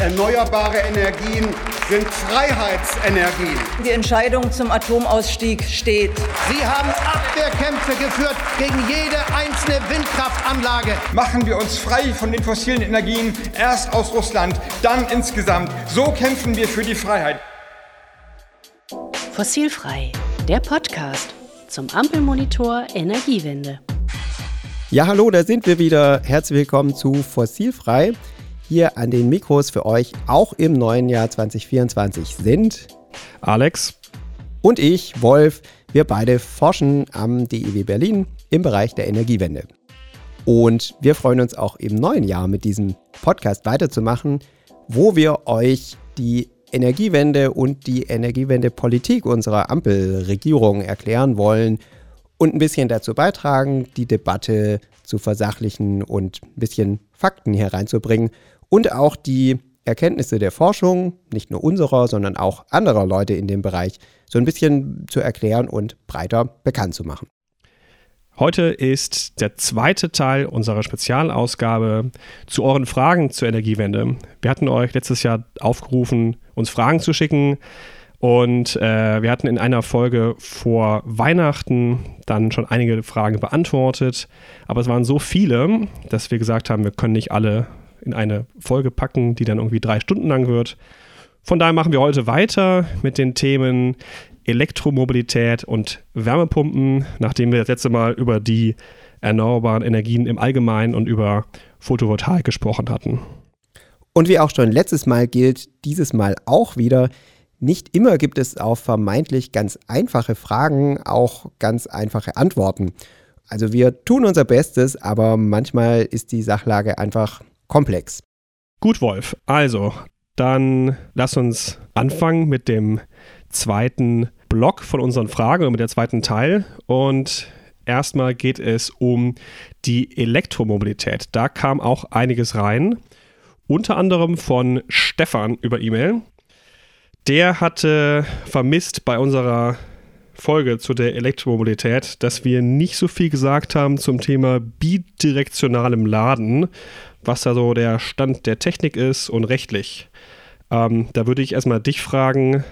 Erneuerbare Energien sind Freiheitsenergien. Die Entscheidung zum Atomausstieg steht. Sie haben Abwehrkämpfe geführt gegen jede einzelne Windkraftanlage. Machen wir uns frei von den fossilen Energien, erst aus Russland, dann insgesamt. So kämpfen wir für die Freiheit. Fossilfrei, der Podcast zum Ampelmonitor Energiewende. Ja, hallo, da sind wir wieder. Herzlich willkommen zu Fossilfrei hier an den Mikros für euch auch im neuen Jahr 2024 sind Alex und ich, Wolf. Wir beide forschen am DIW Berlin im Bereich der Energiewende. Und wir freuen uns auch im neuen Jahr mit diesem Podcast weiterzumachen, wo wir euch die Energiewende und die Energiewendepolitik unserer Ampelregierung erklären wollen und ein bisschen dazu beitragen, die Debatte zu versachlichen und ein bisschen Fakten hier reinzubringen und auch die Erkenntnisse der Forschung, nicht nur unserer, sondern auch anderer Leute in dem Bereich, so ein bisschen zu erklären und breiter bekannt zu machen. Heute ist der zweite Teil unserer Spezialausgabe zu euren Fragen zur Energiewende. Wir hatten euch letztes Jahr aufgerufen, uns Fragen zu schicken. Und äh, wir hatten in einer Folge vor Weihnachten dann schon einige Fragen beantwortet. Aber es waren so viele, dass wir gesagt haben, wir können nicht alle in eine Folge packen, die dann irgendwie drei Stunden lang wird. Von daher machen wir heute weiter mit den Themen Elektromobilität und Wärmepumpen, nachdem wir das letzte Mal über die erneuerbaren Energien im Allgemeinen und über Photovoltaik gesprochen hatten. Und wie auch schon letztes Mal gilt dieses Mal auch wieder, nicht immer gibt es auf vermeintlich ganz einfache Fragen auch ganz einfache Antworten. Also wir tun unser Bestes, aber manchmal ist die Sachlage einfach komplex. Gut, Wolf. Also, dann lass uns anfangen mit dem zweiten Block von unseren Fragen und mit der zweiten Teil. Und erstmal geht es um die Elektromobilität. Da kam auch einiges rein. Unter anderem von Stefan über E-Mail. Der hatte vermisst bei unserer Folge zu der Elektromobilität, dass wir nicht so viel gesagt haben zum Thema bidirektionalem Laden was da so der Stand der Technik ist und rechtlich. Ähm, da würde ich erstmal dich fragen,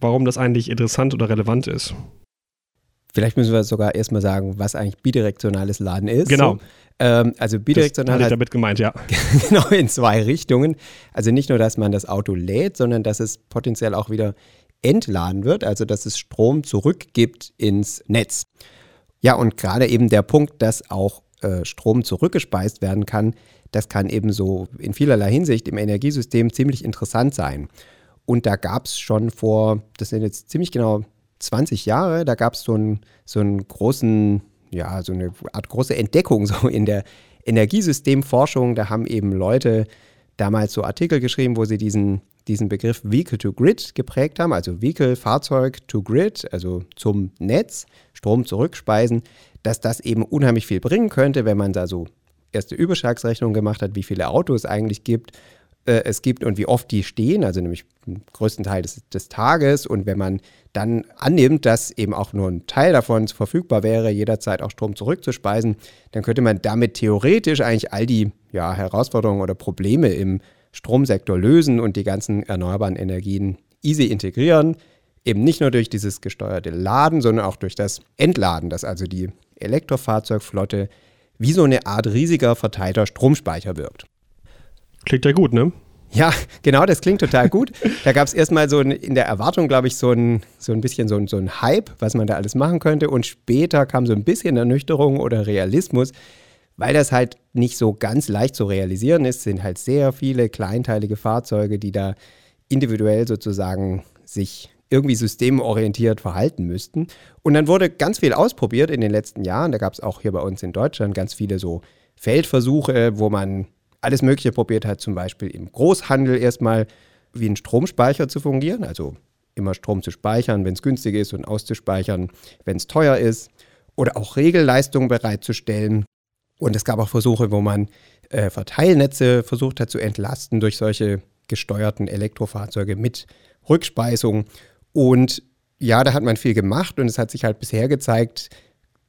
warum das eigentlich interessant oder relevant ist. Vielleicht müssen wir sogar erstmal sagen, was eigentlich bidirektionales Laden ist. Genau. So, ähm, also bidirektional. Das ich damit gemeint, ja. genau, in zwei Richtungen. Also nicht nur, dass man das Auto lädt, sondern dass es potenziell auch wieder entladen wird, also dass es Strom zurückgibt ins Netz. Ja, und gerade eben der Punkt, dass auch äh, Strom zurückgespeist werden kann, das kann eben so in vielerlei Hinsicht im Energiesystem ziemlich interessant sein. Und da gab es schon vor, das sind jetzt ziemlich genau 20 Jahre, da gab es so so einen großen, ja, so eine Art große Entdeckung so in der Energiesystemforschung. Da haben eben Leute damals so Artikel geschrieben, wo sie diesen, diesen Begriff Vehicle to Grid geprägt haben, also Vehicle, Fahrzeug to Grid, also zum Netz, Strom zurückspeisen, dass das eben unheimlich viel bringen könnte, wenn man da so erste Überschlagsrechnung gemacht hat, wie viele Autos es eigentlich gibt, äh, es gibt und wie oft die stehen, also nämlich den größten Teil des, des, Tages. Und wenn man dann annimmt, dass eben auch nur ein Teil davon verfügbar wäre, jederzeit auch Strom zurückzuspeisen, dann könnte man damit theoretisch eigentlich all die ja, Herausforderungen oder Probleme im Stromsektor lösen und die ganzen erneuerbaren Energien easy integrieren. Eben nicht nur durch dieses gesteuerte Laden, sondern auch durch das Entladen, dass also die Elektrofahrzeugflotte wie so eine Art riesiger verteilter Stromspeicher wirkt. Klingt ja gut, ne? Ja, genau, das klingt total gut. Da gab es erstmal so in der Erwartung, glaube ich, so ein, so ein bisschen so ein, so ein Hype, was man da alles machen könnte. Und später kam so ein bisschen Ernüchterung oder Realismus, weil das halt nicht so ganz leicht zu realisieren ist. Es sind halt sehr viele kleinteilige Fahrzeuge, die da individuell sozusagen sich irgendwie systemorientiert verhalten müssten. Und dann wurde ganz viel ausprobiert in den letzten Jahren. Da gab es auch hier bei uns in Deutschland ganz viele so Feldversuche, wo man alles Mögliche probiert hat, zum Beispiel im Großhandel erstmal wie ein Stromspeicher zu fungieren, also immer Strom zu speichern, wenn es günstig ist und auszuspeichern, wenn es teuer ist. Oder auch Regelleistungen bereitzustellen. Und es gab auch Versuche, wo man äh, Verteilnetze versucht hat zu entlasten durch solche gesteuerten Elektrofahrzeuge mit Rückspeisung. Und ja, da hat man viel gemacht und es hat sich halt bisher gezeigt,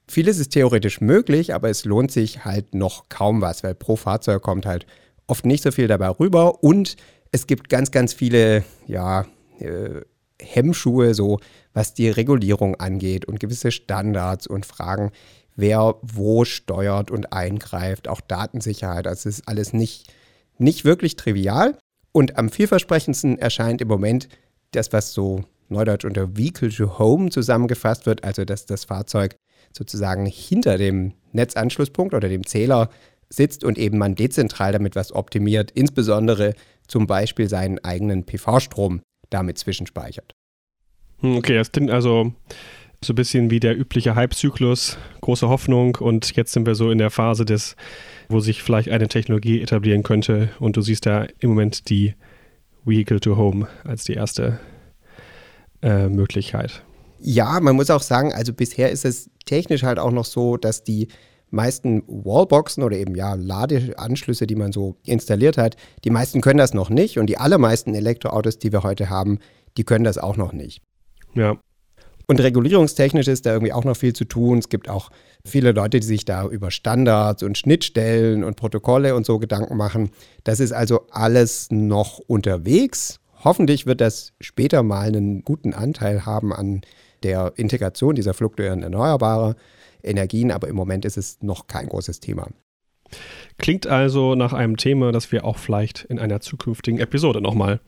vieles ist theoretisch möglich, aber es lohnt sich halt noch kaum was, weil pro Fahrzeug kommt halt oft nicht so viel dabei rüber und es gibt ganz, ganz viele, ja, äh, Hemmschuhe, so was die Regulierung angeht und gewisse Standards und Fragen, wer wo steuert und eingreift, auch Datensicherheit. Das ist alles nicht, nicht wirklich trivial. Und am vielversprechendsten erscheint im Moment das, was so neudeutsch unter Vehicle to Home zusammengefasst wird, also dass das Fahrzeug sozusagen hinter dem Netzanschlusspunkt oder dem Zähler sitzt und eben man dezentral damit was optimiert, insbesondere zum Beispiel seinen eigenen PV-Strom damit zwischenspeichert. Hm, okay, das klingt also so ein bisschen wie der übliche Hype-Zyklus, große Hoffnung und jetzt sind wir so in der Phase des, wo sich vielleicht eine Technologie etablieren könnte und du siehst da im Moment die Vehicle to Home als die erste äh, Möglichkeit. Ja, man muss auch sagen, also bisher ist es technisch halt auch noch so, dass die meisten Wallboxen oder eben ja Ladeanschlüsse, die man so installiert hat, die meisten können das noch nicht und die allermeisten Elektroautos, die wir heute haben, die können das auch noch nicht. Ja. Und regulierungstechnisch ist da irgendwie auch noch viel zu tun. Es gibt auch viele Leute, die sich da über Standards und Schnittstellen und Protokolle und so Gedanken machen. Das ist also alles noch unterwegs. Hoffentlich wird das später mal einen guten Anteil haben an der Integration dieser fluktuierenden erneuerbaren Energien, aber im Moment ist es noch kein großes Thema. Klingt also nach einem Thema, das wir auch vielleicht in einer zukünftigen Episode nochmal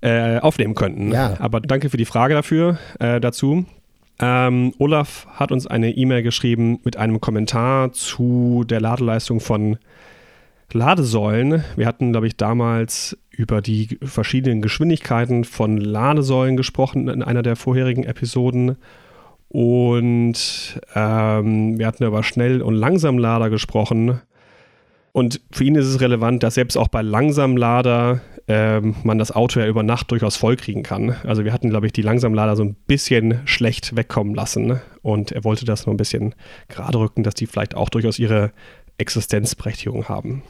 äh, aufnehmen könnten. Ja. Aber danke für die Frage dafür, äh, dazu. Ähm, Olaf hat uns eine E-Mail geschrieben mit einem Kommentar zu der Ladeleistung von Ladesäulen. Wir hatten, glaube ich, damals über die verschiedenen Geschwindigkeiten von Ladesäulen gesprochen in einer der vorherigen Episoden. Und ähm, wir hatten über Schnell- und Langsamlader gesprochen. Und für ihn ist es relevant, dass selbst auch bei Langsamlader ähm, man das Auto ja über Nacht durchaus vollkriegen kann. Also wir hatten, glaube ich, die Langsamlader so ein bisschen schlecht wegkommen lassen. Und er wollte das nur ein bisschen gerade rücken, dass die vielleicht auch durchaus ihre Existenzberechtigung haben.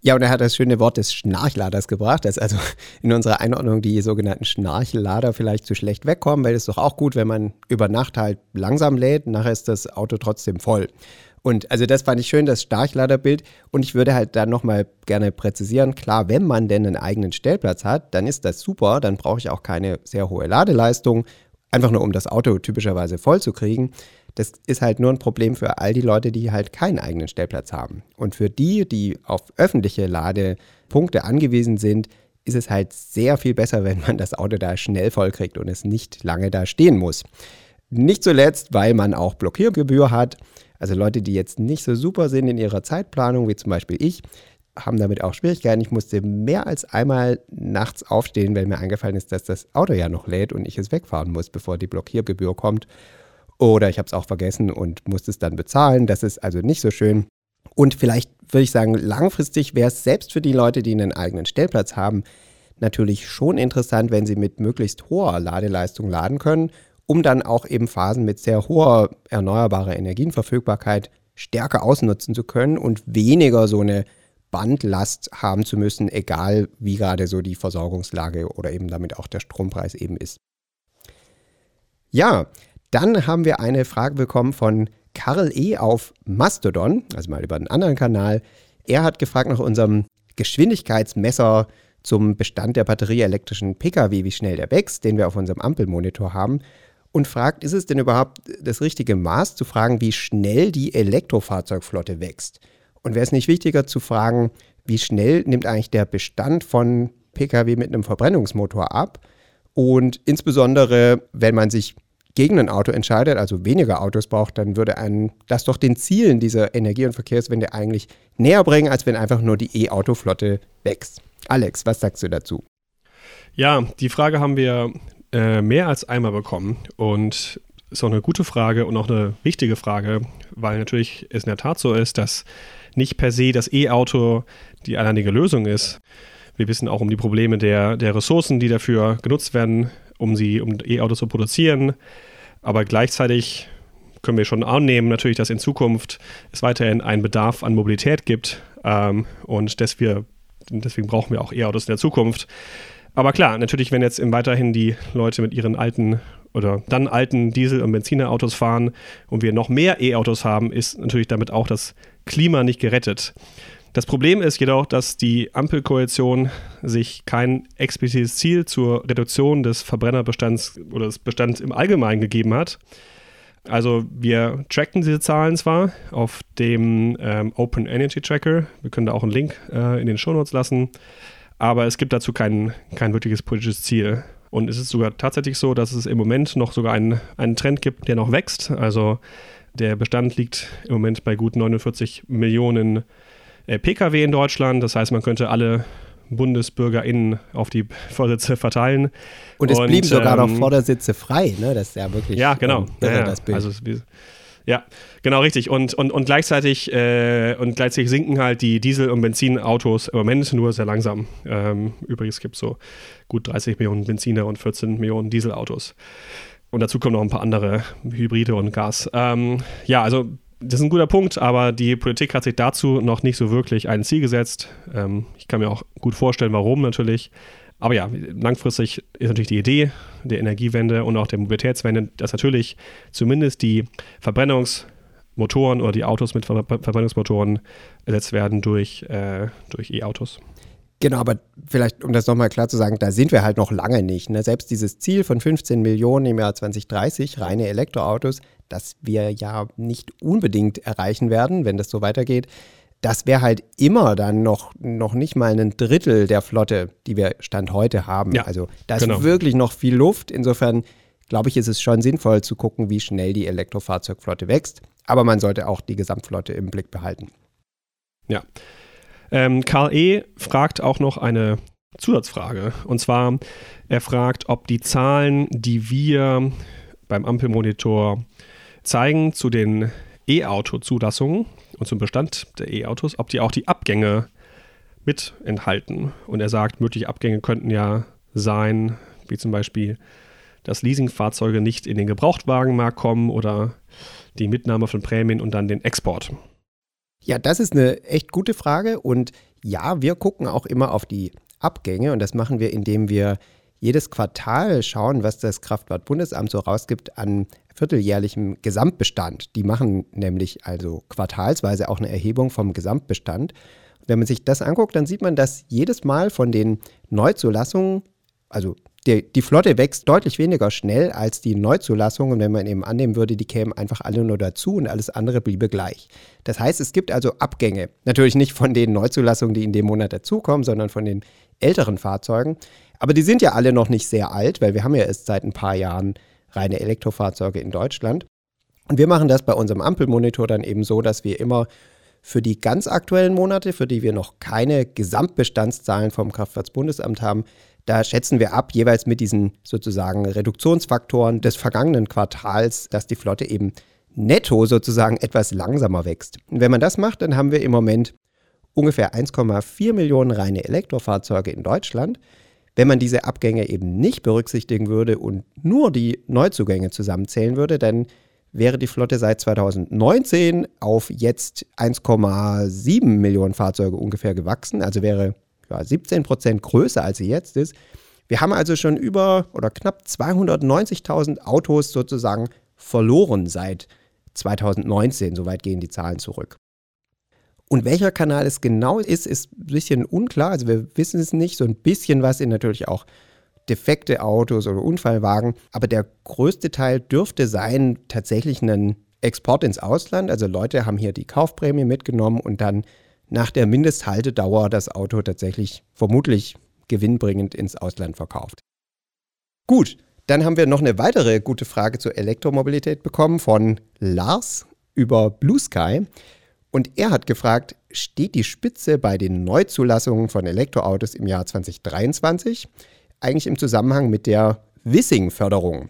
Ja, und er hat das schöne Wort des Schnarchladers gebracht, dass also in unserer Einordnung die sogenannten Schnarchlader vielleicht zu schlecht wegkommen, weil es doch auch gut, wenn man über Nacht halt langsam lädt, nachher ist das Auto trotzdem voll. Und also das fand ich schön, das Starchladerbild. Und ich würde halt dann nochmal gerne präzisieren, klar, wenn man denn einen eigenen Stellplatz hat, dann ist das super, dann brauche ich auch keine sehr hohe Ladeleistung, einfach nur um das Auto typischerweise voll zu kriegen. Das ist halt nur ein Problem für all die Leute, die halt keinen eigenen Stellplatz haben. Und für die, die auf öffentliche Ladepunkte angewiesen sind, ist es halt sehr viel besser, wenn man das Auto da schnell voll kriegt und es nicht lange da stehen muss. Nicht zuletzt, weil man auch Blockiergebühr hat. Also Leute, die jetzt nicht so super sind in ihrer Zeitplanung, wie zum Beispiel ich, haben damit auch Schwierigkeiten. Ich musste mehr als einmal nachts aufstehen, weil mir eingefallen ist, dass das Auto ja noch lädt und ich es wegfahren muss, bevor die Blockiergebühr kommt. Oder ich habe es auch vergessen und musste es dann bezahlen. Das ist also nicht so schön. Und vielleicht würde ich sagen, langfristig wäre es selbst für die Leute, die einen eigenen Stellplatz haben, natürlich schon interessant, wenn sie mit möglichst hoher Ladeleistung laden können, um dann auch eben Phasen mit sehr hoher erneuerbarer Energienverfügbarkeit stärker ausnutzen zu können und weniger so eine Bandlast haben zu müssen, egal wie gerade so die Versorgungslage oder eben damit auch der Strompreis eben ist. Ja, dann haben wir eine Frage bekommen von Karl E. auf Mastodon, also mal über einen anderen Kanal. Er hat gefragt nach unserem Geschwindigkeitsmesser zum Bestand der batterieelektrischen Pkw, wie schnell der wächst, den wir auf unserem Ampelmonitor haben. Und fragt, ist es denn überhaupt das richtige Maß zu fragen, wie schnell die Elektrofahrzeugflotte wächst? Und wäre es nicht wichtiger zu fragen, wie schnell nimmt eigentlich der Bestand von Pkw mit einem Verbrennungsmotor ab? Und insbesondere, wenn man sich gegen ein Auto entscheidet, also weniger Autos braucht, dann würde einen das doch den Zielen dieser Energie- und Verkehrswende eigentlich näher bringen, als wenn einfach nur die E-Auto-Flotte wächst. Alex, was sagst du dazu? Ja, die Frage haben wir äh, mehr als einmal bekommen und ist auch eine gute Frage und auch eine wichtige Frage, weil natürlich es in der Tat so ist, dass nicht per se das E-Auto die alleinige Lösung ist. Wir wissen auch um die Probleme der, der Ressourcen, die dafür genutzt werden, um sie, um E-Autos zu produzieren. Aber gleichzeitig können wir schon annehmen, natürlich, dass in Zukunft es weiterhin einen Bedarf an Mobilität gibt. Ähm, und dass wir, deswegen brauchen wir auch E-Autos in der Zukunft. Aber klar, natürlich, wenn jetzt weiterhin die Leute mit ihren alten oder dann alten Diesel- und Benzinerautos fahren und wir noch mehr E-Autos haben, ist natürlich damit auch das Klima nicht gerettet. Das Problem ist jedoch, dass die Ampelkoalition sich kein explizites Ziel zur Reduktion des Verbrennerbestands oder des Bestands im Allgemeinen gegeben hat. Also wir tracken diese Zahlen zwar auf dem ähm, Open Energy Tracker, wir können da auch einen Link äh, in den Shownotes lassen, aber es gibt dazu kein, kein wirkliches politisches Ziel. Und es ist sogar tatsächlich so, dass es im Moment noch sogar einen, einen Trend gibt, der noch wächst. Also der Bestand liegt im Moment bei gut 49 Millionen Pkw in Deutschland. Das heißt, man könnte alle BundesbürgerInnen auf die Vorsitze verteilen. Und es blieben sogar ähm, noch Vordersitze frei, ne? Das ist ja wirklich ja, genau. Ähm, ja, das Bild. Also, ja, genau richtig. Und, und, und, gleichzeitig, äh, und gleichzeitig sinken halt die Diesel- und Benzinautos im Moment nur sehr langsam. Ähm, übrigens gibt es so gut 30 Millionen Benziner und 14 Millionen Dieselautos. Und dazu kommen noch ein paar andere Hybride und Gas. Ähm, ja, also das ist ein guter Punkt, aber die Politik hat sich dazu noch nicht so wirklich ein Ziel gesetzt. Ähm, ich kann mir auch gut vorstellen, warum natürlich. Aber ja, langfristig ist natürlich die Idee der Energiewende und auch der Mobilitätswende, dass natürlich zumindest die Verbrennungsmotoren oder die Autos mit Verbrennungsmotoren ersetzt werden durch, äh, durch E-Autos. Genau, aber vielleicht, um das nochmal klar zu sagen, da sind wir halt noch lange nicht. Ne? Selbst dieses Ziel von 15 Millionen im Jahr 2030, reine Elektroautos, das wir ja nicht unbedingt erreichen werden, wenn das so weitergeht, das wäre halt immer dann noch, noch nicht mal ein Drittel der Flotte, die wir Stand heute haben. Ja, also da ist genau. wirklich noch viel Luft. Insofern glaube ich, ist es schon sinnvoll zu gucken, wie schnell die Elektrofahrzeugflotte wächst. Aber man sollte auch die Gesamtflotte im Blick behalten. Ja. Ähm, Karl E. fragt auch noch eine Zusatzfrage. Und zwar, er fragt, ob die Zahlen, die wir beim Ampelmonitor zeigen zu den E-Auto-Zulassungen und zum Bestand der E-Autos, ob die auch die Abgänge mit enthalten. Und er sagt, mögliche Abgänge könnten ja sein, wie zum Beispiel, dass Leasingfahrzeuge nicht in den Gebrauchtwagenmarkt kommen oder die Mitnahme von Prämien und dann den Export. Ja, das ist eine echt gute Frage. Und ja, wir gucken auch immer auf die Abgänge. Und das machen wir, indem wir jedes Quartal schauen, was das Kraftfahrtbundesamt so rausgibt an vierteljährlichem Gesamtbestand. Die machen nämlich also quartalsweise auch eine Erhebung vom Gesamtbestand. wenn man sich das anguckt, dann sieht man, dass jedes Mal von den Neuzulassungen, also die, die, Flotte wächst deutlich weniger schnell als die Neuzulassung. Und wenn man eben annehmen würde, die kämen einfach alle nur dazu und alles andere bliebe gleich. Das heißt, es gibt also Abgänge. Natürlich nicht von den Neuzulassungen, die in dem Monat dazukommen, sondern von den älteren Fahrzeugen. Aber die sind ja alle noch nicht sehr alt, weil wir haben ja erst seit ein paar Jahren reine Elektrofahrzeuge in Deutschland. Und wir machen das bei unserem Ampelmonitor dann eben so, dass wir immer für die ganz aktuellen Monate, für die wir noch keine Gesamtbestandszahlen vom Kraftfahrtbundesamt haben, da schätzen wir ab, jeweils mit diesen sozusagen Reduktionsfaktoren des vergangenen Quartals, dass die Flotte eben netto sozusagen etwas langsamer wächst. Und wenn man das macht, dann haben wir im Moment ungefähr 1,4 Millionen reine Elektrofahrzeuge in Deutschland. Wenn man diese Abgänge eben nicht berücksichtigen würde und nur die Neuzugänge zusammenzählen würde, dann wäre die Flotte seit 2019 auf jetzt 1,7 Millionen Fahrzeuge ungefähr gewachsen, also wäre ja, 17 Prozent größer, als sie jetzt ist. Wir haben also schon über oder knapp 290.000 Autos sozusagen verloren seit 2019. Soweit gehen die Zahlen zurück. Und welcher Kanal es genau ist, ist ein bisschen unklar. Also wir wissen es nicht. So ein bisschen was sind natürlich auch defekte Autos oder Unfallwagen. Aber der größte Teil dürfte sein tatsächlich ein Export ins Ausland. Also Leute haben hier die Kaufprämie mitgenommen und dann nach der Mindesthaltedauer das Auto tatsächlich vermutlich gewinnbringend ins Ausland verkauft. Gut, dann haben wir noch eine weitere gute Frage zur Elektromobilität bekommen von Lars über Blue Sky. Und er hat gefragt, steht die Spitze bei den Neuzulassungen von Elektroautos im Jahr 2023 eigentlich im Zusammenhang mit der Wissing-Förderung?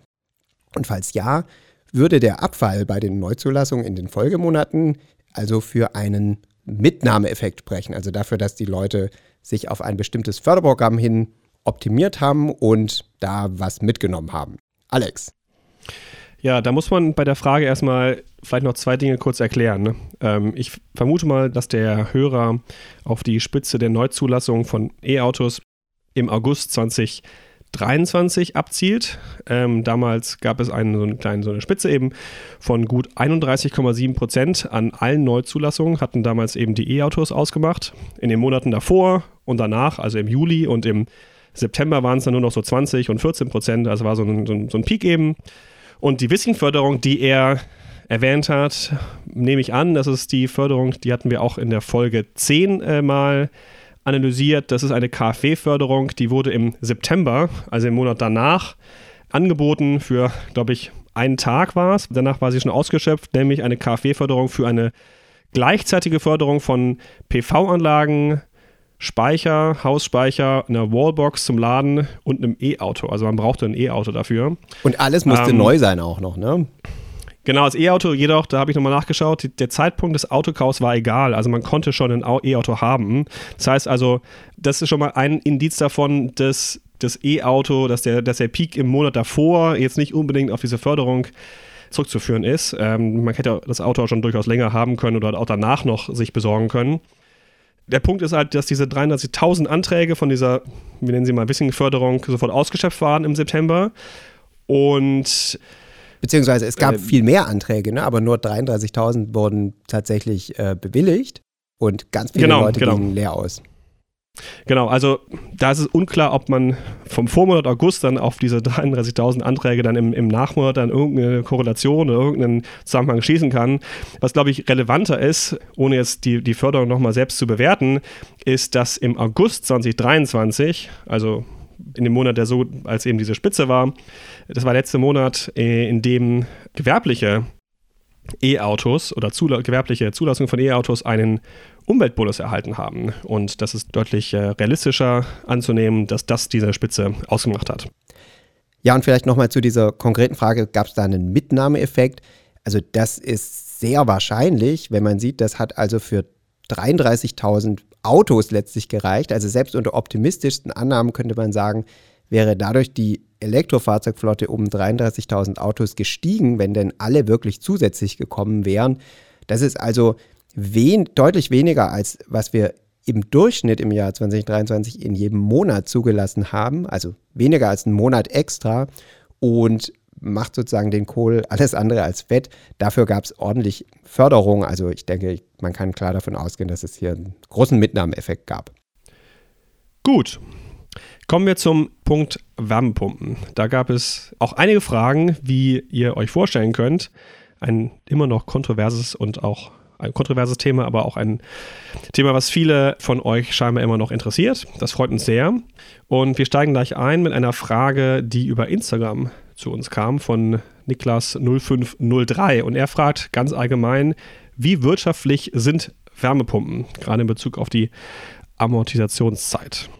Und falls ja, würde der Abfall bei den Neuzulassungen in den Folgemonaten also für einen Mitnahmeeffekt sprechen. Also dafür, dass die Leute sich auf ein bestimmtes Förderprogramm hin optimiert haben und da was mitgenommen haben. Alex. Ja, da muss man bei der Frage erstmal vielleicht noch zwei Dinge kurz erklären. Ne? Ähm, ich vermute mal, dass der Hörer auf die Spitze der Neuzulassung von E-Autos im August 2023 23 abzielt. Ähm, damals gab es einen, so, einen kleinen, so eine Spitze eben von gut 31,7 Prozent an allen Neuzulassungen, hatten damals eben die E-Autos ausgemacht. In den Monaten davor und danach, also im Juli und im September waren es dann nur noch so 20 und 14 Prozent, also war so ein, so ein, so ein Peak eben. Und die Wissing-Förderung, die er erwähnt hat, nehme ich an, das ist die Förderung, die hatten wir auch in der Folge 10 äh, mal analysiert. Das ist eine KfW-Förderung, die wurde im September, also im Monat danach, angeboten für, glaube ich, einen Tag war es. Danach war sie schon ausgeschöpft, nämlich eine KfW-Förderung für eine gleichzeitige Förderung von PV-Anlagen, Speicher, Hausspeicher, einer Wallbox zum Laden und einem E-Auto. Also man brauchte ein E-Auto dafür. Und alles musste ähm, neu sein auch noch, ne? Genau, das E-Auto, jedoch, da habe ich nochmal nachgeschaut, der Zeitpunkt des Autokaufs war egal. Also man konnte schon ein E-Auto haben. Das heißt also, das ist schon mal ein Indiz davon, dass das E-Auto, dass der, dass der Peak im Monat davor jetzt nicht unbedingt auf diese Förderung zurückzuführen ist. Ähm, man hätte das Auto auch schon durchaus länger haben können oder auch danach noch sich besorgen können der Punkt ist halt, dass diese 33.000 Anträge von dieser, wir nennen sie mal Wissing-Förderung, sofort ausgeschöpft waren im September. Und Beziehungsweise es gab äh, viel mehr Anträge, ne? aber nur 33.000 wurden tatsächlich äh, bewilligt und ganz viele genau, Leute genau. gingen leer aus. Genau, also da ist es unklar, ob man vom Vormonat August dann auf diese 33.000 Anträge dann im, im Nachmonat dann irgendeine Korrelation oder irgendeinen Zusammenhang schließen kann. Was, glaube ich, relevanter ist, ohne jetzt die, die Förderung nochmal selbst zu bewerten, ist, dass im August 2023, also in dem Monat, der so, als eben diese Spitze war, das war der letzte Monat, äh, in dem gewerbliche E-Autos oder Zula gewerbliche Zulassung von E-Autos einen Umweltbonus erhalten haben. Und das ist deutlich äh, realistischer anzunehmen, dass das diese Spitze ausgemacht hat. Ja, und vielleicht nochmal zu dieser konkreten Frage, gab es da einen Mitnahmeeffekt? Also das ist sehr wahrscheinlich, wenn man sieht, das hat also für 33.000 Autos letztlich gereicht. Also selbst unter optimistischsten Annahmen könnte man sagen, wäre dadurch die Elektrofahrzeugflotte um 33.000 Autos gestiegen, wenn denn alle wirklich zusätzlich gekommen wären. Das ist also wen, deutlich weniger als was wir im Durchschnitt im Jahr 2023 in jedem Monat zugelassen haben, also weniger als einen Monat extra und macht sozusagen den Kohl alles andere als fett. Dafür gab es ordentlich Förderung. Also ich denke, man kann klar davon ausgehen, dass es hier einen großen Mitnahmeeffekt gab. Gut. Kommen wir zum Punkt Wärmepumpen. Da gab es auch einige Fragen, wie ihr euch vorstellen könnt. Ein immer noch kontroverses und auch ein kontroverses Thema, aber auch ein Thema, was viele von euch scheinbar immer noch interessiert. Das freut uns sehr. Und wir steigen gleich ein mit einer Frage, die über Instagram zu uns kam von Niklas0503. Und er fragt ganz allgemein, wie wirtschaftlich sind Wärmepumpen, gerade in Bezug auf die Amortisationszeit?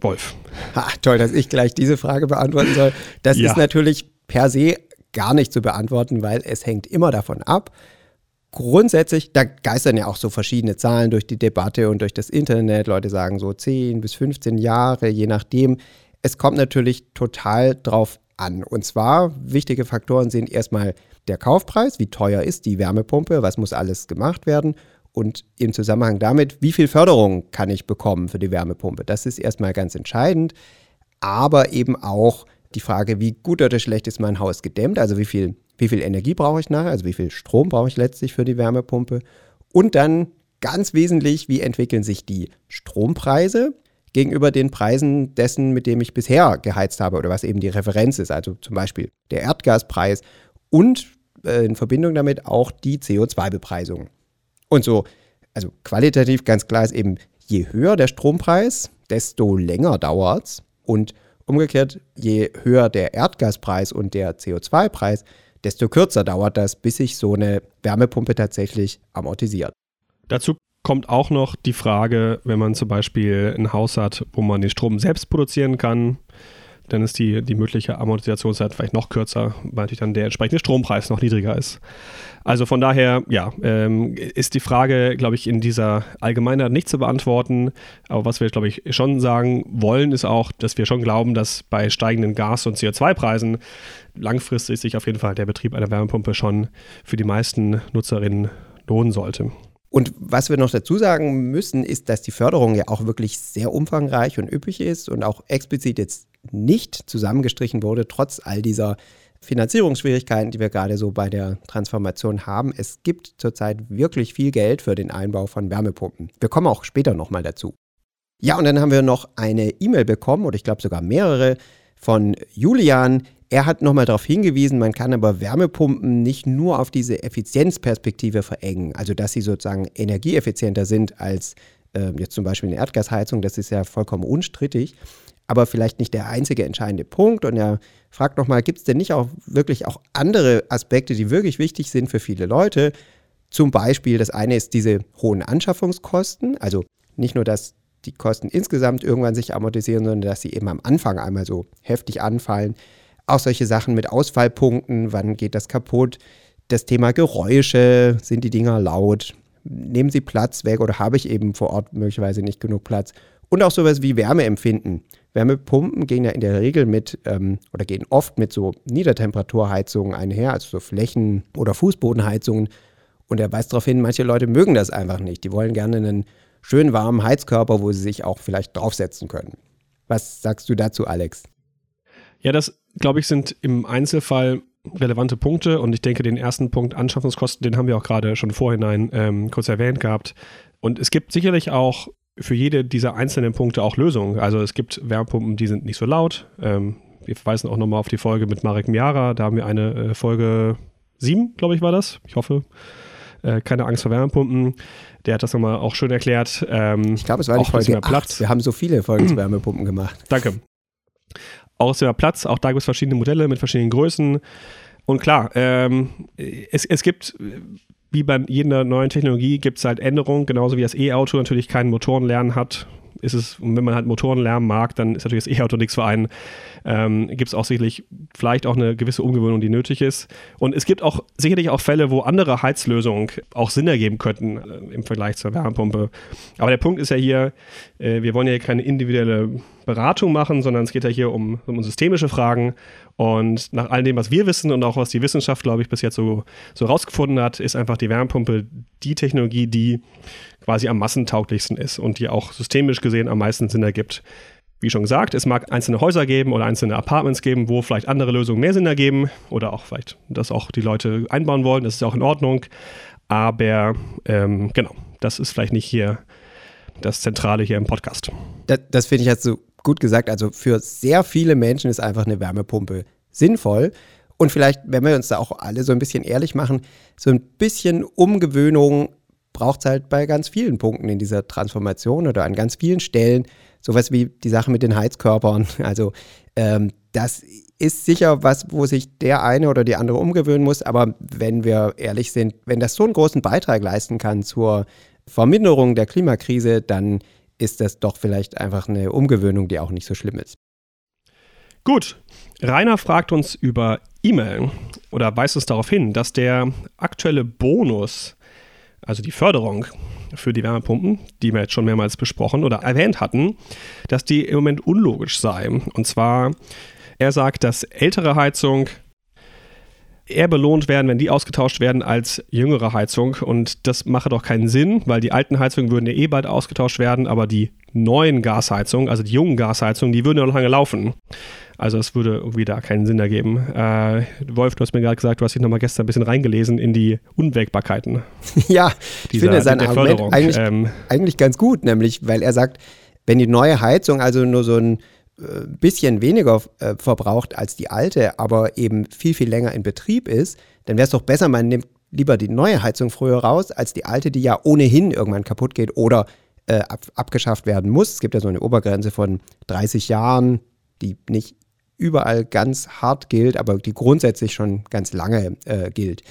Wolf. Ha, toll, dass ich gleich diese Frage beantworten soll. Das ja. ist natürlich per se gar nicht zu beantworten, weil es hängt immer davon ab, grundsätzlich, da geistern ja auch so verschiedene Zahlen durch die Debatte und durch das Internet. Leute sagen so 10 bis 15 Jahre, je nachdem. Es kommt natürlich total drauf an. Und zwar, wichtige Faktoren sind erstmal der Kaufpreis, wie teuer ist die Wärmepumpe, was muss alles gemacht werden und im Zusammenhang damit, wie viel Förderung kann ich bekommen für die Wärmepumpe. Das ist erstmal ganz entscheidend, aber eben auch die Frage, wie gut oder schlecht ist mein Haus gedämmt, also wie viel wie viel Energie brauche ich nachher, also wie viel Strom brauche ich letztlich für die Wärmepumpe. Und dann ganz wesentlich, wie entwickeln sich die Strompreise gegenüber den Preisen dessen, mit dem ich bisher geheizt habe oder was eben die Referenz ist, also zum Beispiel der Erdgaspreis und äh, in Verbindung damit auch die CO2-Bepreisung. Und so, also qualitativ ganz klar ist eben, je höher der Strompreis, desto länger dauert es. Und umgekehrt, je höher der Erdgaspreis und der CO2-Preis, desto kürzer dauert das, bis sich so eine Wärmepumpe tatsächlich amortisiert. Dazu kommt auch noch die Frage, wenn man zum Beispiel ein Haus hat, wo man den Strom selbst produzieren kann, dann ist die, die mögliche Amortisationszeit vielleicht noch kürzer, weil natürlich dann der entsprechende Strompreis noch niedriger ist. Also von daher, ja, ähm, ist die Frage, glaube ich, in dieser Allgemeinheit nicht zu beantworten. Aber was wir, glaube ich, schon sagen wollen, ist auch, dass wir schon glauben, dass bei steigenden Gas- und CO2-Preisen langfristig sich auf jeden Fall der Betrieb einer Wärmepumpe schon für die meisten Nutzerinnen lohnen sollte. Und was wir noch dazu sagen müssen, ist, dass die Förderung ja auch wirklich sehr umfangreich und üppig ist und auch explizit jetzt nicht zusammengestrichen wurde, trotz all dieser Finanzierungsschwierigkeiten, die wir gerade so bei der Transformation haben. Es gibt zurzeit wirklich viel Geld für den Einbau von Wärmepumpen. Wir kommen auch später nochmal dazu. Ja, und dann haben wir noch eine E-Mail bekommen, oder ich glaube sogar mehrere, von Julian. Er hat nochmal darauf hingewiesen, man kann aber Wärmepumpen nicht nur auf diese Effizienzperspektive verengen, also dass sie sozusagen energieeffizienter sind als äh, jetzt zum Beispiel eine Erdgasheizung, das ist ja vollkommen unstrittig, aber vielleicht nicht der einzige entscheidende Punkt. Und er fragt nochmal, gibt es denn nicht auch wirklich auch andere Aspekte, die wirklich wichtig sind für viele Leute? Zum Beispiel, das eine ist diese hohen Anschaffungskosten, also nicht nur, dass die Kosten insgesamt irgendwann sich amortisieren, sondern dass sie eben am Anfang einmal so heftig anfallen. Auch solche Sachen mit Ausfallpunkten, wann geht das kaputt? Das Thema Geräusche, sind die Dinger laut? Nehmen sie Platz weg oder habe ich eben vor Ort möglicherweise nicht genug Platz? Und auch sowas wie Wärmeempfinden. Wärmepumpen gehen ja in der Regel mit ähm, oder gehen oft mit so Niedertemperaturheizungen einher, also so Flächen- oder Fußbodenheizungen. Und er weist darauf hin, manche Leute mögen das einfach nicht. Die wollen gerne einen schön warmen Heizkörper, wo sie sich auch vielleicht draufsetzen können. Was sagst du dazu, Alex? Ja, das, glaube ich, sind im Einzelfall relevante Punkte und ich denke, den ersten Punkt Anschaffungskosten, den haben wir auch gerade schon vorhinein ähm, kurz erwähnt gehabt. Und es gibt sicherlich auch für jede dieser einzelnen Punkte auch Lösungen. Also es gibt Wärmepumpen, die sind nicht so laut. Ähm, wir verweisen auch nochmal auf die Folge mit Marek Miara. Da haben wir eine äh, Folge 7, glaube ich, war das. Ich hoffe. Äh, keine Angst vor Wärmepumpen. Der hat das nochmal auch schön erklärt. Ähm, ich glaube, es war nicht Folge 8. Platz. Wir haben so viele Folgen zu Wärmepumpen gemacht. Danke. Ist Platz. Auch da gibt es verschiedene Modelle mit verschiedenen Größen. Und klar, ähm, es, es gibt wie bei jeder neuen Technologie gibt es halt Änderungen, genauso wie das E-Auto natürlich keinen Motorenlärm hat. Ist es, wenn man halt Motorenlärm mag, dann ist natürlich das E-Auto nichts für einen. Ähm, gibt es auch sicherlich vielleicht auch eine gewisse Umgewöhnung, die nötig ist. Und es gibt auch sicherlich auch Fälle, wo andere Heizlösungen auch Sinn ergeben könnten äh, im Vergleich zur Wärmepumpe. Aber der Punkt ist ja hier, äh, wir wollen ja keine individuelle Beratung machen, sondern es geht ja hier um, um systemische Fragen. Und nach all dem, was wir wissen und auch was die Wissenschaft, glaube ich, bis jetzt so, so rausgefunden hat, ist einfach die Wärmepumpe die Technologie, die quasi am massentauglichsten ist und die auch systemisch gesehen am meisten Sinn ergibt. Wie schon gesagt, es mag einzelne Häuser geben oder einzelne Apartments geben, wo vielleicht andere Lösungen mehr Sinn ergeben oder auch vielleicht, dass auch die Leute einbauen wollen. Das ist auch in Ordnung. Aber ähm, genau, das ist vielleicht nicht hier das Zentrale hier im Podcast. Das, das finde ich jetzt so gut gesagt. Also für sehr viele Menschen ist einfach eine Wärmepumpe sinnvoll. Und vielleicht, wenn wir uns da auch alle so ein bisschen ehrlich machen, so ein bisschen Umgewöhnung braucht es halt bei ganz vielen Punkten in dieser Transformation oder an ganz vielen Stellen. Sowas wie die Sache mit den Heizkörpern. Also ähm, das ist sicher was, wo sich der eine oder die andere umgewöhnen muss. Aber wenn wir ehrlich sind, wenn das so einen großen Beitrag leisten kann zur Verminderung der Klimakrise, dann ist das doch vielleicht einfach eine Umgewöhnung, die auch nicht so schlimm ist. Gut, Rainer fragt uns über E-Mail oder weist uns darauf hin, dass der aktuelle Bonus also die Förderung für die Wärmepumpen, die wir jetzt schon mehrmals besprochen oder erwähnt hatten, dass die im Moment unlogisch sei. Und zwar, er sagt, dass ältere Heizung eher belohnt werden, wenn die ausgetauscht werden, als jüngere Heizung. Und das mache doch keinen Sinn, weil die alten Heizungen würden ja eh bald ausgetauscht werden, aber die neuen Gasheizungen, also die jungen Gasheizungen, die würden ja noch lange laufen. Also es würde irgendwie da keinen Sinn ergeben. Äh, Wolf, du hast mir gerade gesagt, du hast dich nochmal gestern ein bisschen reingelesen in die Unwägbarkeiten. ja, ich dieser, finde sein Argument eigentlich, ähm, eigentlich ganz gut, nämlich weil er sagt, wenn die neue Heizung also nur so ein äh, bisschen weniger äh, verbraucht als die alte, aber eben viel, viel länger in Betrieb ist, dann wäre es doch besser, man nimmt lieber die neue Heizung früher raus, als die alte, die ja ohnehin irgendwann kaputt geht oder äh, ab, abgeschafft werden muss. Es gibt ja so eine Obergrenze von 30 Jahren, die nicht überall ganz hart gilt, aber die grundsätzlich schon ganz lange äh, gilt.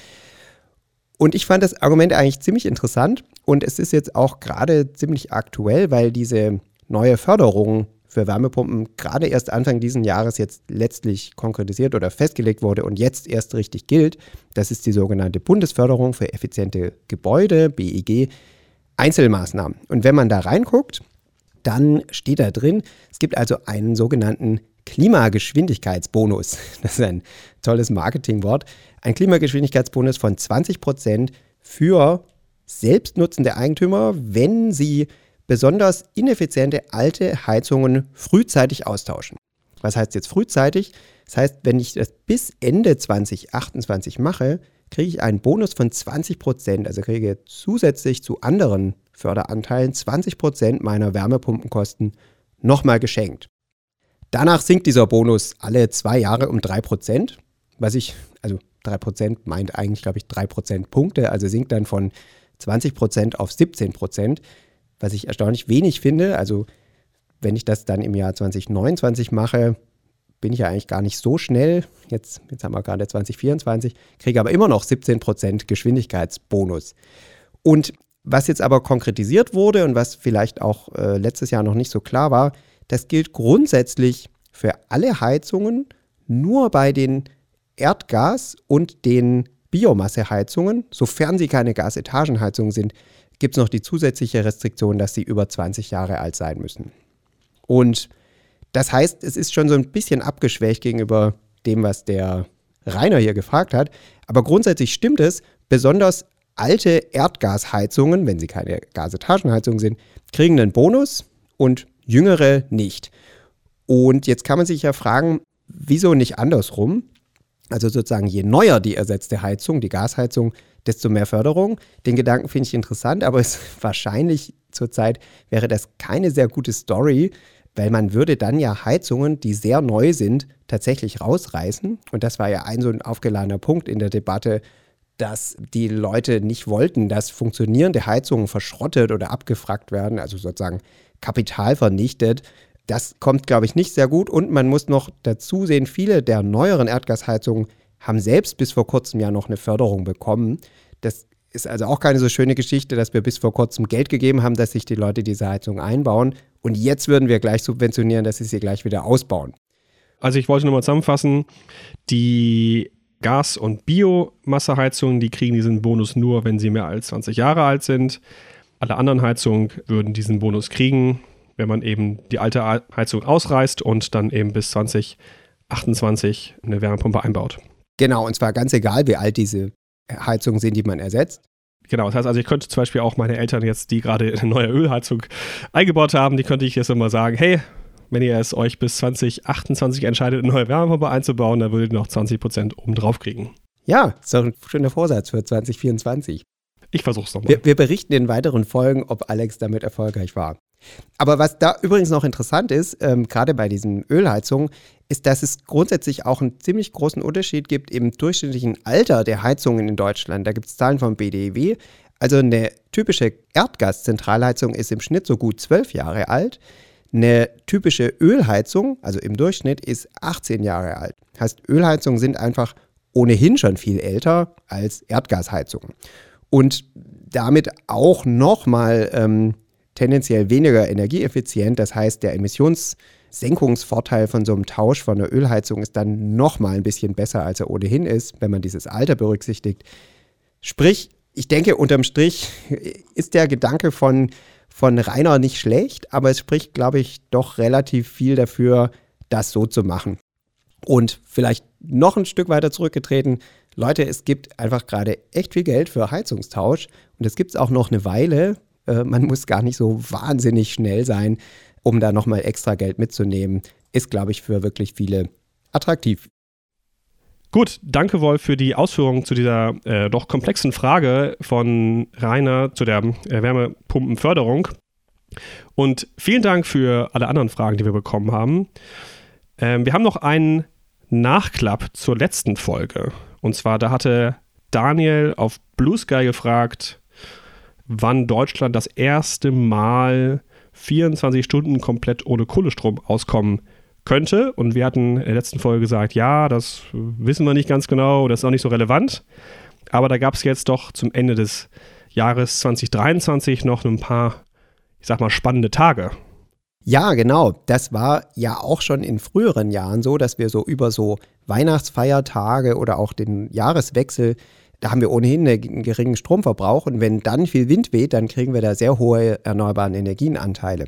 Und ich fand das Argument eigentlich ziemlich interessant und es ist jetzt auch gerade ziemlich aktuell, weil diese neue Förderung für Wärmepumpen gerade erst Anfang dieses Jahres jetzt letztlich konkretisiert oder festgelegt wurde und jetzt erst richtig gilt. Das ist die sogenannte Bundesförderung für effiziente Gebäude, BEG, Einzelmaßnahmen. Und wenn man da reinguckt, dann steht da drin, es gibt also einen sogenannten Klimageschwindigkeitsbonus. Das ist ein tolles Marketingwort. Ein Klimageschwindigkeitsbonus von 20 Prozent für selbstnutzende Eigentümer, wenn sie besonders ineffiziente alte Heizungen frühzeitig austauschen. Was heißt jetzt frühzeitig? Das heißt, wenn ich das bis Ende 2028 mache, kriege ich einen Bonus von 20 Prozent. Also kriege zusätzlich zu anderen Förderanteilen 20 Prozent meiner Wärmepumpenkosten nochmal geschenkt. Danach sinkt dieser Bonus alle zwei Jahre um 3 Prozent, was ich, also 3 Prozent meint eigentlich, glaube ich, 3 Prozentpunkte, also sinkt dann von 20 Prozent auf 17 Prozent, was ich erstaunlich wenig finde. Also wenn ich das dann im Jahr 2029 mache, bin ich ja eigentlich gar nicht so schnell. Jetzt, jetzt haben wir gerade 2024, kriege aber immer noch 17% Geschwindigkeitsbonus. Und was jetzt aber konkretisiert wurde und was vielleicht auch äh, letztes Jahr noch nicht so klar war, das gilt grundsätzlich für alle Heizungen, nur bei den Erdgas- und den Biomasseheizungen, sofern sie keine Gasetagenheizungen sind, gibt es noch die zusätzliche Restriktion, dass sie über 20 Jahre alt sein müssen. Und das heißt, es ist schon so ein bisschen abgeschwächt gegenüber dem, was der Rainer hier gefragt hat. Aber grundsätzlich stimmt es, besonders alte Erdgasheizungen, wenn sie keine Gasetagenheizungen sind, kriegen einen Bonus und jüngere nicht. Und jetzt kann man sich ja fragen, wieso nicht andersrum? Also sozusagen, je neuer die ersetzte Heizung, die Gasheizung, desto mehr Förderung. Den Gedanken finde ich interessant, aber es wahrscheinlich zurzeit wäre das keine sehr gute Story, weil man würde dann ja Heizungen, die sehr neu sind, tatsächlich rausreißen. Und das war ja ein so ein aufgeladener Punkt in der Debatte, dass die Leute nicht wollten, dass funktionierende Heizungen verschrottet oder abgefragt werden, also sozusagen Kapital vernichtet. Das kommt, glaube ich, nicht sehr gut. Und man muss noch dazu sehen, viele der neueren Erdgasheizungen haben selbst bis vor kurzem ja noch eine Förderung bekommen. Das ist also auch keine so schöne Geschichte, dass wir bis vor kurzem Geld gegeben haben, dass sich die Leute diese Heizung einbauen. Und jetzt würden wir gleich subventionieren, dass sie sie gleich wieder ausbauen. Also ich wollte nochmal zusammenfassen, die Gas- und Biomasseheizungen, die kriegen diesen Bonus nur, wenn sie mehr als 20 Jahre alt sind. Alle anderen Heizungen würden diesen Bonus kriegen, wenn man eben die alte Heizung ausreißt und dann eben bis 2028 eine Wärmepumpe einbaut. Genau, und zwar ganz egal, wie alt diese Heizungen sind, die man ersetzt. Genau, das heißt also, ich könnte zum Beispiel auch meine Eltern jetzt, die gerade eine neue Ölheizung eingebaut haben, die könnte ich jetzt immer sagen, hey, wenn ihr es euch bis 2028 entscheidet, eine neue Wärmepumpe einzubauen, dann würdet ihr noch 20% oben drauf kriegen. Ja, ist doch ein schöner Vorsatz für 2024. Ich versuch's nochmal. Wir, wir berichten in weiteren Folgen, ob Alex damit erfolgreich war. Aber was da übrigens noch interessant ist, ähm, gerade bei diesen Ölheizungen, ist, dass es grundsätzlich auch einen ziemlich großen Unterschied gibt im durchschnittlichen Alter der Heizungen in Deutschland. Da gibt es Zahlen vom BDEW. Also eine typische Erdgaszentralheizung ist im Schnitt so gut zwölf Jahre alt. Eine typische Ölheizung, also im Durchschnitt, ist 18 Jahre alt. Heißt, Ölheizungen sind einfach ohnehin schon viel älter als Erdgasheizungen. Und damit auch nochmal ähm, tendenziell weniger energieeffizient. Das heißt, der Emissionssenkungsvorteil von so einem Tausch von einer Ölheizung ist dann nochmal ein bisschen besser, als er ohnehin ist, wenn man dieses Alter berücksichtigt. Sprich, ich denke, unterm Strich ist der Gedanke von, von Rainer nicht schlecht, aber es spricht, glaube ich, doch relativ viel dafür, das so zu machen. Und vielleicht noch ein Stück weiter zurückgetreten, Leute, es gibt einfach gerade echt viel Geld für Heizungstausch und es gibt es auch noch eine Weile, äh, man muss gar nicht so wahnsinnig schnell sein, um da nochmal extra Geld mitzunehmen. Ist, glaube ich, für wirklich viele attraktiv. Gut, danke Wolf für die Ausführungen zu dieser äh, doch komplexen Frage von Rainer zu der äh, Wärmepumpenförderung. Und vielen Dank für alle anderen Fragen, die wir bekommen haben. Ähm, wir haben noch einen Nachklapp zur letzten Folge. Und zwar, da hatte Daniel auf Blue Sky gefragt, wann Deutschland das erste Mal 24 Stunden komplett ohne Kohlestrom auskommen könnte. Und wir hatten in der letzten Folge gesagt, ja, das wissen wir nicht ganz genau, das ist auch nicht so relevant. Aber da gab es jetzt doch zum Ende des Jahres 2023 noch ein paar, ich sag mal, spannende Tage. Ja, genau. Das war ja auch schon in früheren Jahren so, dass wir so über so Weihnachtsfeiertage oder auch den Jahreswechsel da haben wir ohnehin einen geringen Stromverbrauch und wenn dann viel Wind weht, dann kriegen wir da sehr hohe erneuerbaren Energienanteile.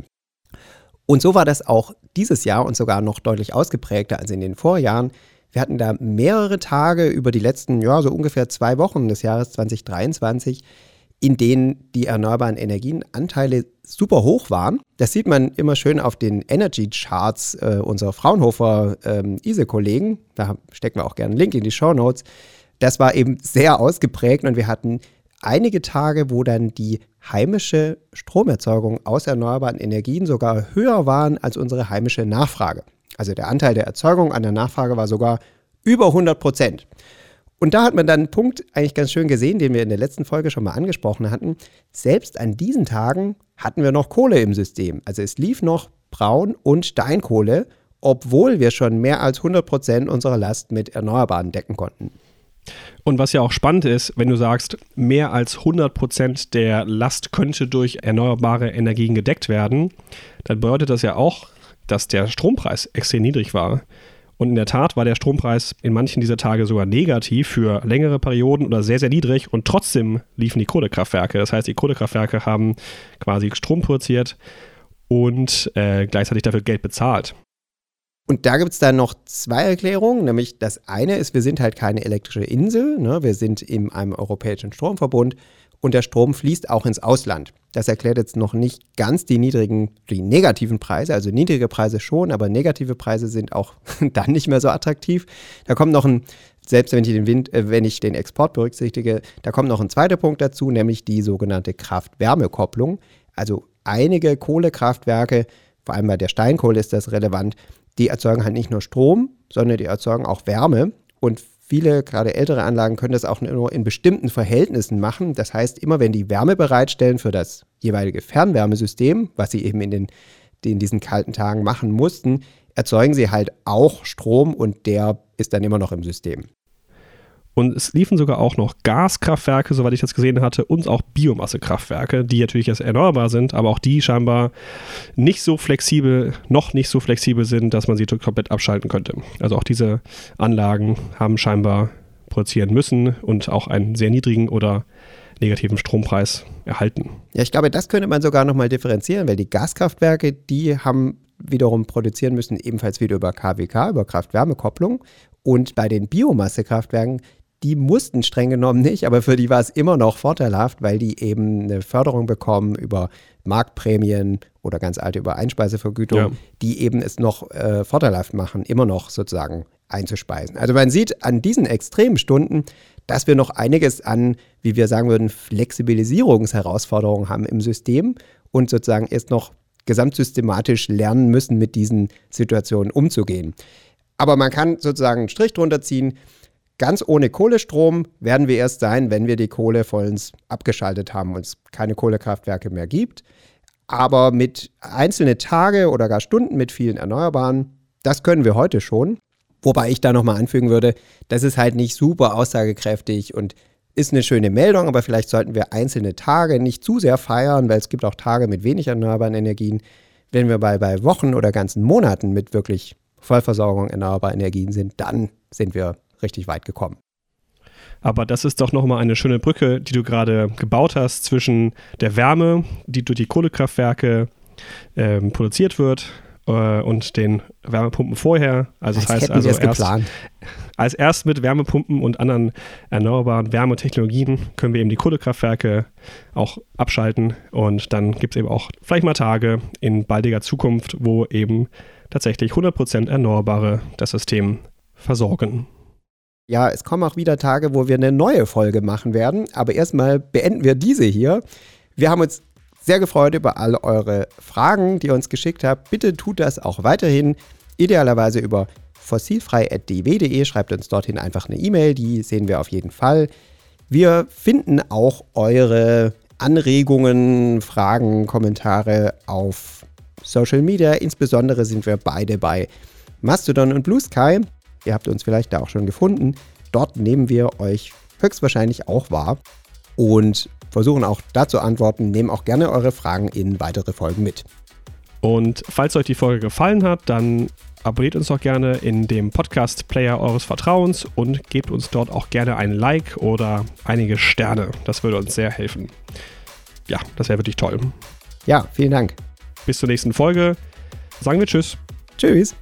Und so war das auch dieses Jahr und sogar noch deutlich ausgeprägter als in den Vorjahren. Wir hatten da mehrere Tage über die letzten, ja, so ungefähr zwei Wochen des Jahres 2023, in denen die erneuerbaren Energienanteile super hoch waren. Das sieht man immer schön auf den Energy Charts äh, unserer Fraunhofer ähm, ISE-Kollegen. Da stecken wir auch gerne einen Link in die Show Notes. Das war eben sehr ausgeprägt und wir hatten einige Tage, wo dann die heimische Stromerzeugung aus erneuerbaren Energien sogar höher waren als unsere heimische Nachfrage. Also der Anteil der Erzeugung an der Nachfrage war sogar über 100 Prozent. Und da hat man dann einen Punkt eigentlich ganz schön gesehen, den wir in der letzten Folge schon mal angesprochen hatten. Selbst an diesen Tagen hatten wir noch Kohle im System. Also es lief noch Braun- und Steinkohle, obwohl wir schon mehr als 100 Prozent unserer Last mit Erneuerbaren decken konnten. Und was ja auch spannend ist, wenn du sagst, mehr als 100 Prozent der Last könnte durch erneuerbare Energien gedeckt werden, dann bedeutet das ja auch, dass der Strompreis extrem niedrig war. Und in der Tat war der Strompreis in manchen dieser Tage sogar negativ für längere Perioden oder sehr, sehr niedrig und trotzdem liefen die Kohlekraftwerke. Das heißt, die Kohlekraftwerke haben quasi Strom produziert und äh, gleichzeitig dafür Geld bezahlt. Und da gibt es dann noch zwei Erklärungen, nämlich das eine ist, wir sind halt keine elektrische Insel, ne? wir sind in einem europäischen Stromverbund und der Strom fließt auch ins Ausland. Das erklärt jetzt noch nicht ganz die niedrigen, die negativen Preise, also niedrige Preise schon, aber negative Preise sind auch dann nicht mehr so attraktiv. Da kommt noch ein, selbst wenn ich den Wind, äh, wenn ich den Export berücksichtige, da kommt noch ein zweiter Punkt dazu, nämlich die sogenannte Kraft-Wärme-Kopplung. Also einige Kohlekraftwerke, vor allem bei der Steinkohle ist das relevant, die erzeugen halt nicht nur Strom, sondern die erzeugen auch Wärme. Und viele, gerade ältere Anlagen, können das auch nur in bestimmten Verhältnissen machen. Das heißt, immer wenn die Wärme bereitstellen für das jeweilige Fernwärmesystem, was sie eben in, den, in diesen kalten Tagen machen mussten, erzeugen sie halt auch Strom und der ist dann immer noch im System. Und es liefen sogar auch noch Gaskraftwerke, soweit ich das gesehen hatte, und auch Biomassekraftwerke, die natürlich jetzt erneuerbar sind, aber auch die scheinbar nicht so flexibel, noch nicht so flexibel sind, dass man sie komplett abschalten könnte. Also auch diese Anlagen haben scheinbar produzieren müssen und auch einen sehr niedrigen oder negativen Strompreis erhalten. Ja, ich glaube, das könnte man sogar nochmal differenzieren, weil die Gaskraftwerke, die haben wiederum produzieren müssen, ebenfalls wieder über KWK, über Kraft-Wärme-Kopplung. Und bei den Biomassekraftwerken, die mussten streng genommen nicht, aber für die war es immer noch vorteilhaft, weil die eben eine Förderung bekommen über Marktprämien oder ganz alte über Einspeisevergütung, ja. die eben es noch äh, vorteilhaft machen, immer noch sozusagen einzuspeisen. Also man sieht an diesen extremen Stunden, dass wir noch einiges an, wie wir sagen würden, Flexibilisierungsherausforderungen haben im System und sozusagen erst noch gesamtsystematisch lernen müssen, mit diesen Situationen umzugehen. Aber man kann sozusagen einen Strich drunter ziehen. Ganz ohne Kohlestrom werden wir erst sein, wenn wir die Kohle vollends abgeschaltet haben und es keine Kohlekraftwerke mehr gibt. Aber mit einzelnen Tage oder gar Stunden mit vielen Erneuerbaren, das können wir heute schon. Wobei ich da nochmal anfügen würde, das ist halt nicht super aussagekräftig und ist eine schöne Meldung, aber vielleicht sollten wir einzelne Tage nicht zu sehr feiern, weil es gibt auch Tage mit wenig erneuerbaren Energien. Wenn wir bei, bei Wochen oder ganzen Monaten mit wirklich Vollversorgung erneuerbarer Energien sind, dann sind wir richtig weit gekommen. Aber das ist doch nochmal eine schöne Brücke, die du gerade gebaut hast zwischen der Wärme, die durch die Kohlekraftwerke ähm, produziert wird, äh, und den Wärmepumpen vorher. Also das heißt also erst, als erst mit Wärmepumpen und anderen erneuerbaren Wärmetechnologien können wir eben die Kohlekraftwerke auch abschalten und dann gibt es eben auch vielleicht mal Tage in baldiger Zukunft, wo eben tatsächlich 100% Erneuerbare das System versorgen. Ja, es kommen auch wieder Tage, wo wir eine neue Folge machen werden. Aber erstmal beenden wir diese hier. Wir haben uns sehr gefreut über all eure Fragen, die ihr uns geschickt habt. Bitte tut das auch weiterhin. Idealerweise über fossilfrei.dw.de. Schreibt uns dorthin einfach eine E-Mail, die sehen wir auf jeden Fall. Wir finden auch eure Anregungen, Fragen, Kommentare auf Social Media. Insbesondere sind wir beide bei Mastodon und Blue Sky. Ihr habt uns vielleicht da auch schon gefunden. Dort nehmen wir euch höchstwahrscheinlich auch wahr und versuchen auch dazu antworten. Nehmen auch gerne eure Fragen in weitere Folgen mit. Und falls euch die Folge gefallen hat, dann abonniert uns doch gerne in dem Podcast-Player eures Vertrauens und gebt uns dort auch gerne ein Like oder einige Sterne. Das würde uns sehr helfen. Ja, das wäre wirklich toll. Ja, vielen Dank. Bis zur nächsten Folge. Sagen wir Tschüss. Tschüss.